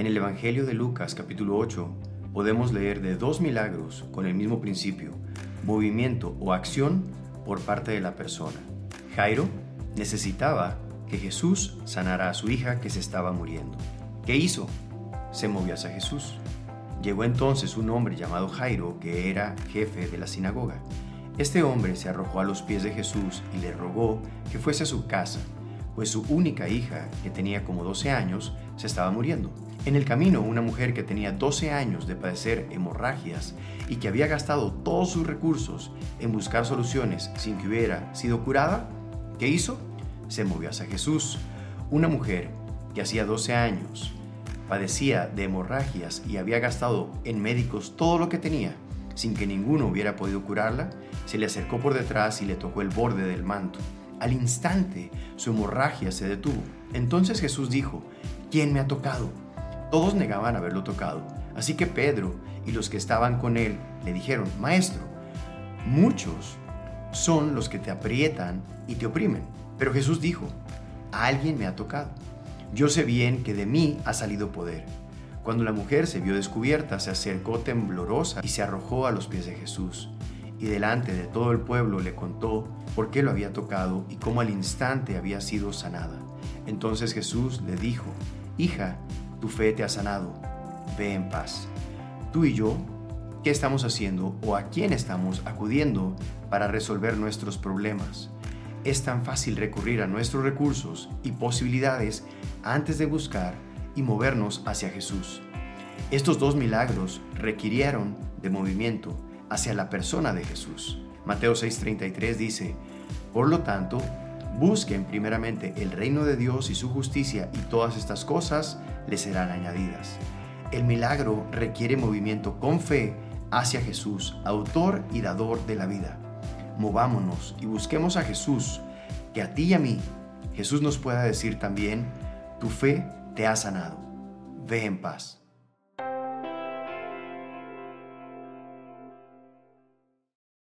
En el Evangelio de Lucas capítulo 8 podemos leer de dos milagros con el mismo principio, movimiento o acción por parte de la persona. Jairo necesitaba que Jesús sanara a su hija que se estaba muriendo. ¿Qué hizo? Se movió hacia Jesús. Llegó entonces un hombre llamado Jairo, que era jefe de la sinagoga. Este hombre se arrojó a los pies de Jesús y le rogó que fuese a su casa, pues su única hija, que tenía como 12 años, se estaba muriendo. En el camino, una mujer que tenía 12 años de padecer hemorragias y que había gastado todos sus recursos en buscar soluciones sin que hubiera sido curada, ¿qué hizo? Se movió hacia Jesús. Una mujer que hacía 12 años padecía de hemorragias y había gastado en médicos todo lo que tenía sin que ninguno hubiera podido curarla, se le acercó por detrás y le tocó el borde del manto. Al instante su hemorragia se detuvo. Entonces Jesús dijo, ¿quién me ha tocado? Todos negaban haberlo tocado, así que Pedro y los que estaban con él le dijeron, Maestro, muchos son los que te aprietan y te oprimen. Pero Jesús dijo, alguien me ha tocado. Yo sé bien que de mí ha salido poder. Cuando la mujer se vio descubierta, se acercó temblorosa y se arrojó a los pies de Jesús. Y delante de todo el pueblo le contó por qué lo había tocado y cómo al instante había sido sanada. Entonces Jesús le dijo, Hija, tu fe te ha sanado, ve en paz. Tú y yo, ¿qué estamos haciendo o a quién estamos acudiendo para resolver nuestros problemas? Es tan fácil recurrir a nuestros recursos y posibilidades antes de buscar y movernos hacia Jesús. Estos dos milagros requirieron de movimiento hacia la persona de Jesús. Mateo 6:33 dice, Por lo tanto, busquen primeramente el reino de Dios y su justicia y todas estas cosas le serán añadidas. El milagro requiere movimiento con fe hacia Jesús, autor y dador de la vida. Movámonos y busquemos a Jesús, que a ti y a mí Jesús nos pueda decir también, tu fe te ha sanado. Ve en paz.